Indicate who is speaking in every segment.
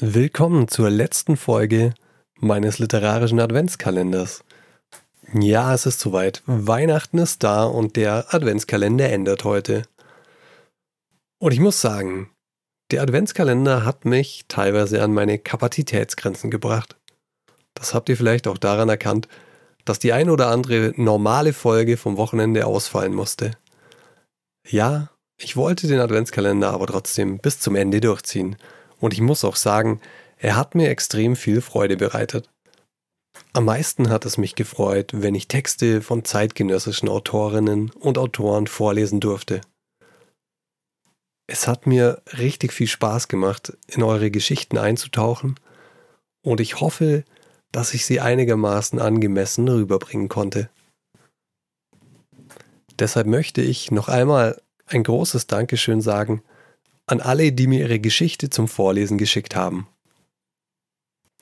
Speaker 1: Willkommen zur letzten Folge meines literarischen Adventskalenders. Ja, es ist soweit. Weihnachten ist da und der Adventskalender endet heute. Und ich muss sagen, der Adventskalender hat mich teilweise an meine Kapazitätsgrenzen gebracht. Das habt ihr vielleicht auch daran erkannt, dass die ein oder andere normale Folge vom Wochenende ausfallen musste. Ja, ich wollte den Adventskalender aber trotzdem bis zum Ende durchziehen. Und ich muss auch sagen, er hat mir extrem viel Freude bereitet. Am meisten hat es mich gefreut, wenn ich Texte von zeitgenössischen Autorinnen und Autoren vorlesen durfte. Es hat mir richtig viel Spaß gemacht, in eure Geschichten einzutauchen und ich hoffe, dass ich sie einigermaßen angemessen rüberbringen konnte. Deshalb möchte ich noch einmal ein großes Dankeschön sagen an alle, die mir ihre Geschichte zum Vorlesen geschickt haben.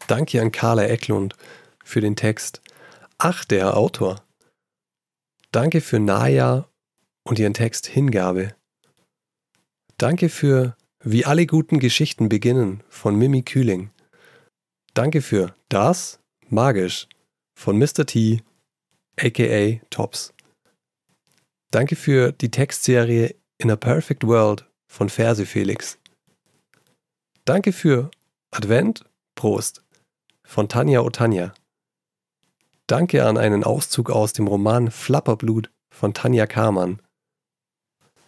Speaker 1: Danke an Carla Ecklund für den Text. Ach, der Autor. Danke für Naya und ihren Text Hingabe. Danke für Wie alle guten Geschichten beginnen von Mimi Kühling. Danke für Das Magisch von Mr. T, aka Tops. Danke für die Textserie In a Perfect World von Verse Felix. Danke für Advent, Prost von Tanja Otanja. Danke an einen Auszug aus dem Roman Flapperblut von Tanja Karmann.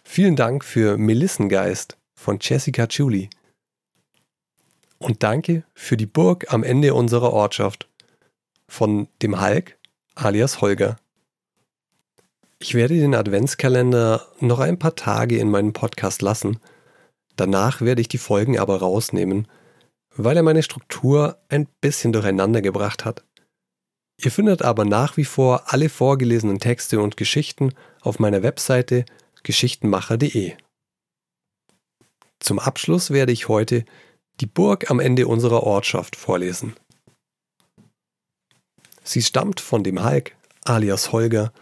Speaker 1: Vielen Dank für Melissengeist von Jessica Chuli. Und danke für die Burg am Ende unserer Ortschaft von dem Hulk alias Holger. Ich werde den Adventskalender noch ein paar Tage in meinem Podcast lassen. Danach werde ich die Folgen aber rausnehmen, weil er meine Struktur ein bisschen durcheinander gebracht hat. Ihr findet aber nach wie vor alle vorgelesenen Texte und Geschichten auf meiner Webseite geschichtenmacher.de. Zum Abschluss werde ich heute die Burg am Ende unserer Ortschaft vorlesen. Sie stammt von dem Hulk, alias Holger,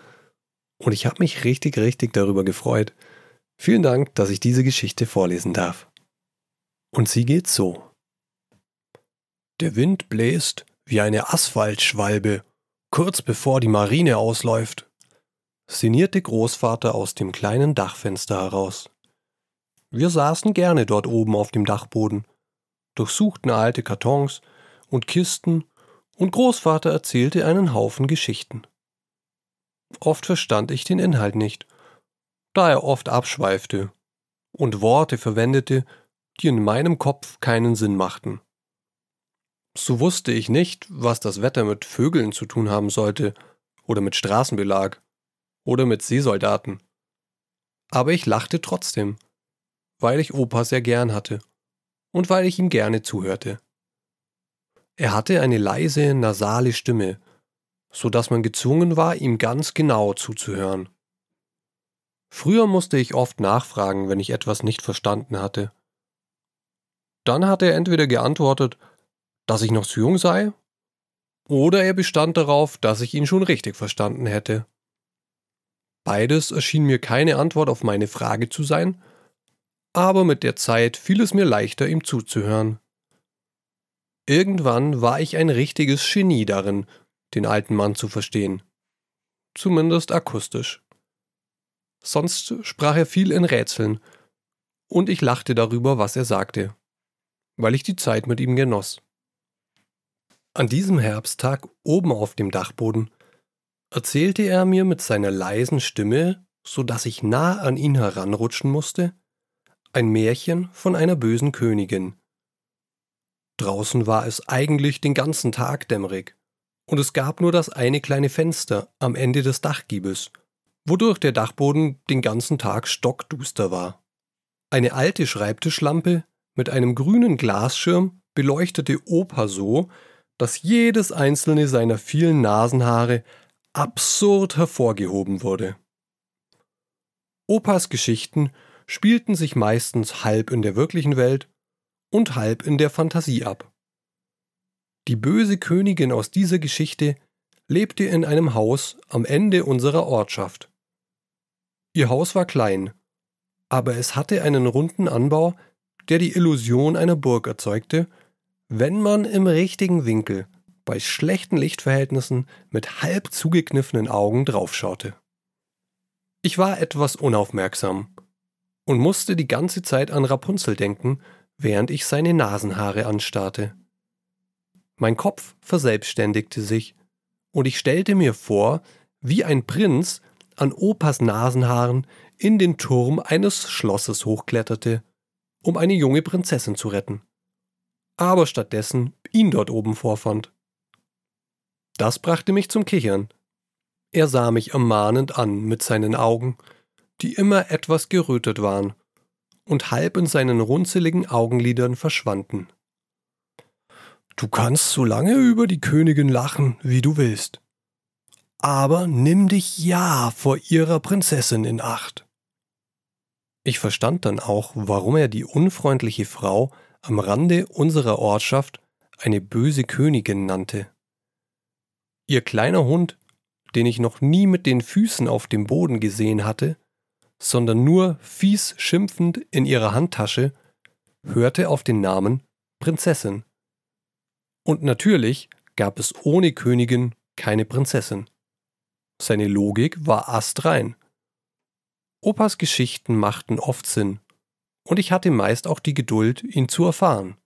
Speaker 1: und ich habe mich richtig, richtig darüber gefreut. Vielen Dank, dass ich diese Geschichte vorlesen darf. Und sie geht so. Der Wind bläst wie eine Asphaltschwalbe, kurz bevor die Marine ausläuft, sinnierte Großvater aus dem kleinen Dachfenster heraus. Wir saßen gerne dort oben auf dem Dachboden, durchsuchten alte Kartons und Kisten, und Großvater erzählte einen Haufen Geschichten. Oft verstand ich den Inhalt nicht, da er oft abschweifte und Worte verwendete, die in meinem Kopf keinen Sinn machten. So wusste ich nicht, was das Wetter mit Vögeln zu tun haben sollte, oder mit Straßenbelag, oder mit Seesoldaten. Aber ich lachte trotzdem, weil ich Opa sehr gern hatte und weil ich ihm gerne zuhörte. Er hatte eine leise, nasale Stimme, so dass man gezwungen war, ihm ganz genau zuzuhören. Früher musste ich oft nachfragen, wenn ich etwas nicht verstanden hatte. Dann hat er entweder geantwortet, dass ich noch zu jung sei, oder er bestand darauf, dass ich ihn schon richtig verstanden hätte. Beides erschien mir keine Antwort auf meine Frage zu sein, aber mit der Zeit fiel es mir leichter, ihm zuzuhören. Irgendwann war ich ein richtiges Genie darin, den alten Mann zu verstehen. Zumindest akustisch. Sonst sprach er viel in Rätseln, und ich lachte darüber, was er sagte, weil ich die Zeit mit ihm genoss. An diesem Herbsttag oben auf dem Dachboden erzählte er mir mit seiner leisen Stimme, so dass ich nah an ihn heranrutschen musste, ein Märchen von einer bösen Königin. Draußen war es eigentlich den ganzen Tag dämmerig, und es gab nur das eine kleine Fenster am Ende des Dachgiebels, wodurch der Dachboden den ganzen Tag stockduster war. Eine alte Schreibtischlampe mit einem grünen Glasschirm beleuchtete Opa so, dass jedes einzelne seiner vielen Nasenhaare absurd hervorgehoben wurde. Opas Geschichten spielten sich meistens halb in der wirklichen Welt und halb in der Fantasie ab. Die böse Königin aus dieser Geschichte lebte in einem Haus am Ende unserer Ortschaft. Ihr Haus war klein, aber es hatte einen runden Anbau, der die Illusion einer Burg erzeugte, wenn man im richtigen Winkel bei schlechten Lichtverhältnissen mit halb zugekniffenen Augen draufschaute. Ich war etwas unaufmerksam und musste die ganze Zeit an Rapunzel denken, während ich seine Nasenhaare anstarrte. Mein Kopf verselbstständigte sich, und ich stellte mir vor, wie ein Prinz an Opas Nasenhaaren in den Turm eines Schlosses hochkletterte, um eine junge Prinzessin zu retten, aber stattdessen ihn dort oben vorfand. Das brachte mich zum Kichern. Er sah mich ermahnend an mit seinen Augen, die immer etwas gerötet waren und halb in seinen runzeligen Augenlidern verschwanden. Du kannst so lange über die Königin lachen, wie du willst. Aber nimm dich ja vor ihrer Prinzessin in Acht. Ich verstand dann auch, warum er die unfreundliche Frau am Rande unserer Ortschaft eine böse Königin nannte. Ihr kleiner Hund, den ich noch nie mit den Füßen auf dem Boden gesehen hatte, sondern nur fies schimpfend in ihrer Handtasche, hörte auf den Namen Prinzessin. Und natürlich gab es ohne Königin keine Prinzessin. Seine Logik war astrein. Opas Geschichten machten oft Sinn, und ich hatte meist auch die Geduld, ihn zu erfahren.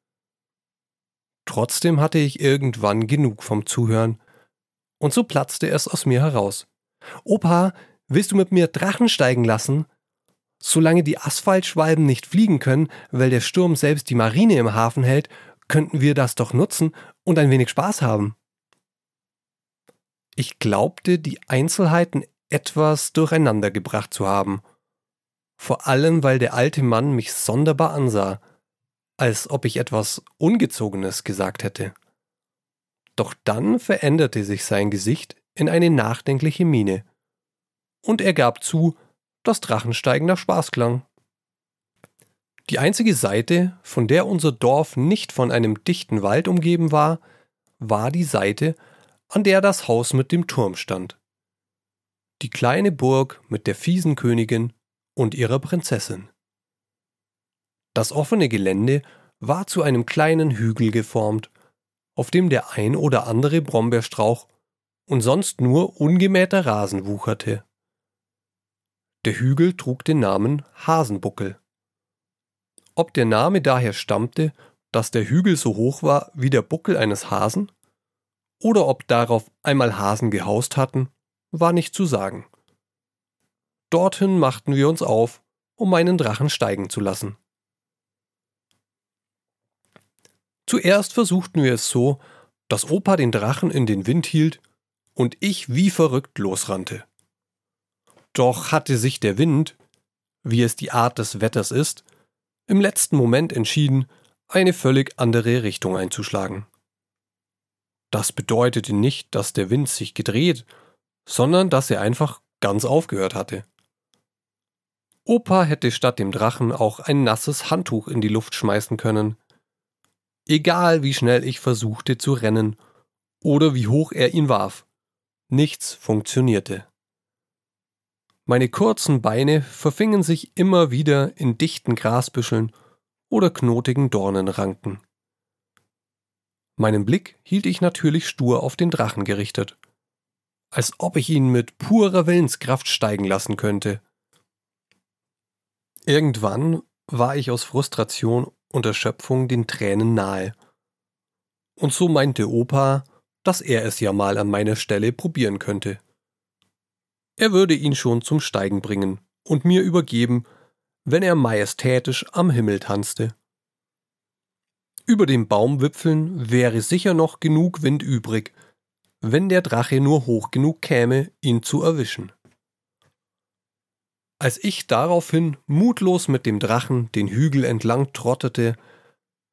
Speaker 1: Trotzdem hatte ich irgendwann genug vom Zuhören, und so platzte es aus mir heraus. Opa, willst du mit mir Drachen steigen lassen? Solange die Asphaltschwalben nicht fliegen können, weil der Sturm selbst die Marine im Hafen hält, könnten wir das doch nutzen und ein wenig Spaß haben. Ich glaubte, die Einzelheiten etwas durcheinandergebracht zu haben. Vor allem, weil der alte Mann mich sonderbar ansah, als ob ich etwas Ungezogenes gesagt hätte. Doch dann veränderte sich sein Gesicht in eine nachdenkliche Miene, und er gab zu, dass Drachensteigen nach Spaß klang. Die einzige Seite, von der unser Dorf nicht von einem dichten Wald umgeben war, war die Seite, an der das Haus mit dem Turm stand die kleine Burg mit der fiesen Königin und ihrer Prinzessin. Das offene Gelände war zu einem kleinen Hügel geformt, auf dem der ein oder andere Brombeerstrauch und sonst nur ungemähter Rasen wucherte. Der Hügel trug den Namen Hasenbuckel. Ob der Name daher stammte, dass der Hügel so hoch war wie der Buckel eines Hasen, oder ob darauf einmal Hasen gehaust hatten, war nicht zu sagen. Dorthin machten wir uns auf, um meinen Drachen steigen zu lassen. Zuerst versuchten wir es so, dass Opa den Drachen in den Wind hielt und ich wie verrückt losrannte. Doch hatte sich der Wind, wie es die Art des Wetters ist, im letzten Moment entschieden, eine völlig andere Richtung einzuschlagen. Das bedeutete nicht, dass der Wind sich gedreht sondern dass er einfach ganz aufgehört hatte. Opa hätte statt dem Drachen auch ein nasses Handtuch in die Luft schmeißen können. Egal wie schnell ich versuchte zu rennen oder wie hoch er ihn warf, nichts funktionierte. Meine kurzen Beine verfingen sich immer wieder in dichten Grasbüscheln oder knotigen Dornenranken. Meinen Blick hielt ich natürlich stur auf den Drachen gerichtet als ob ich ihn mit purer Willenskraft steigen lassen könnte. Irgendwann war ich aus Frustration und Erschöpfung den Tränen nahe. Und so meinte Opa, dass er es ja mal an meiner Stelle probieren könnte. Er würde ihn schon zum Steigen bringen und mir übergeben, wenn er majestätisch am Himmel tanzte. Über den Baumwipfeln wäre sicher noch genug Wind übrig, wenn der Drache nur hoch genug käme, ihn zu erwischen. Als ich daraufhin mutlos mit dem Drachen den Hügel entlang trottete,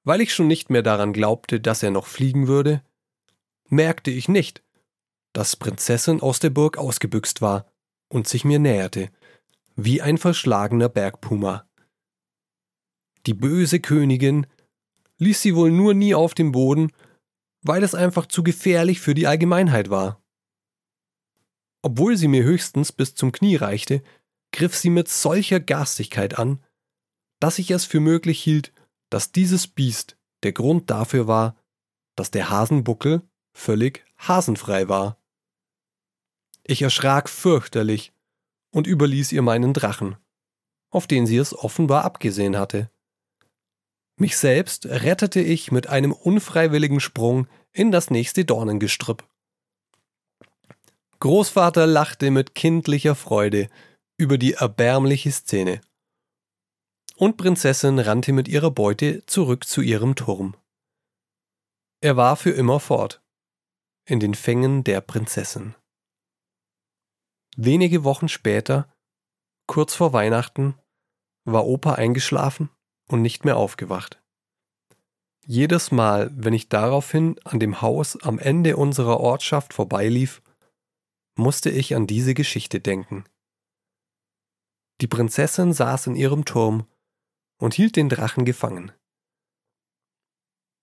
Speaker 1: weil ich schon nicht mehr daran glaubte, dass er noch fliegen würde, merkte ich nicht, dass Prinzessin aus der Burg ausgebüxt war und sich mir näherte, wie ein verschlagener Bergpuma. Die böse Königin ließ sie wohl nur nie auf dem Boden weil es einfach zu gefährlich für die Allgemeinheit war. Obwohl sie mir höchstens bis zum Knie reichte, griff sie mit solcher Garstigkeit an, dass ich es für möglich hielt, dass dieses Biest der Grund dafür war, dass der Hasenbuckel völlig hasenfrei war. Ich erschrak fürchterlich und überließ ihr meinen Drachen, auf den sie es offenbar abgesehen hatte. Mich selbst rettete ich mit einem unfreiwilligen Sprung in das nächste Dornengestrüpp. Großvater lachte mit kindlicher Freude über die erbärmliche Szene. Und Prinzessin rannte mit ihrer Beute zurück zu ihrem Turm. Er war für immer fort, in den Fängen der Prinzessin. Wenige Wochen später, kurz vor Weihnachten, war Opa eingeschlafen und nicht mehr aufgewacht. Jedes Mal, wenn ich daraufhin an dem Haus am Ende unserer Ortschaft vorbeilief, musste ich an diese Geschichte denken. Die Prinzessin saß in ihrem Turm und hielt den Drachen gefangen.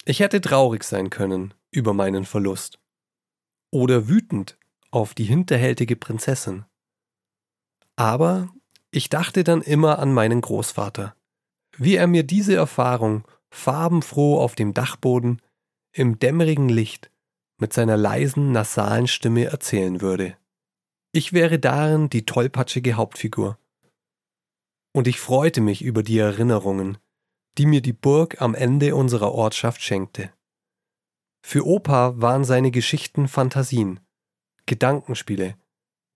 Speaker 1: Ich hätte traurig sein können über meinen Verlust oder wütend auf die hinterhältige Prinzessin. Aber ich dachte dann immer an meinen Großvater, wie er mir diese Erfahrung farbenfroh auf dem Dachboden im dämmerigen Licht mit seiner leisen, nasalen Stimme erzählen würde. Ich wäre darin die tollpatschige Hauptfigur. Und ich freute mich über die Erinnerungen, die mir die Burg am Ende unserer Ortschaft schenkte. Für Opa waren seine Geschichten Fantasien, Gedankenspiele,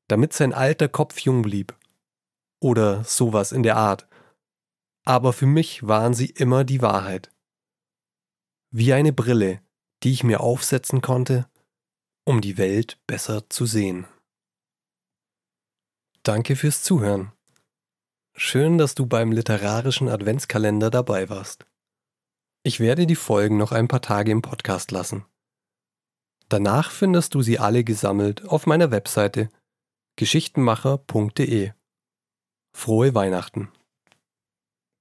Speaker 1: damit sein alter Kopf jung blieb. Oder sowas in der Art. Aber für mich waren sie immer die Wahrheit. Wie eine Brille, die ich mir aufsetzen konnte, um die Welt besser zu sehen. Danke fürs Zuhören. Schön, dass du beim literarischen Adventskalender dabei warst. Ich werde die Folgen noch ein paar Tage im Podcast lassen. Danach findest du sie alle gesammelt auf meiner Webseite geschichtenmacher.de. Frohe Weihnachten!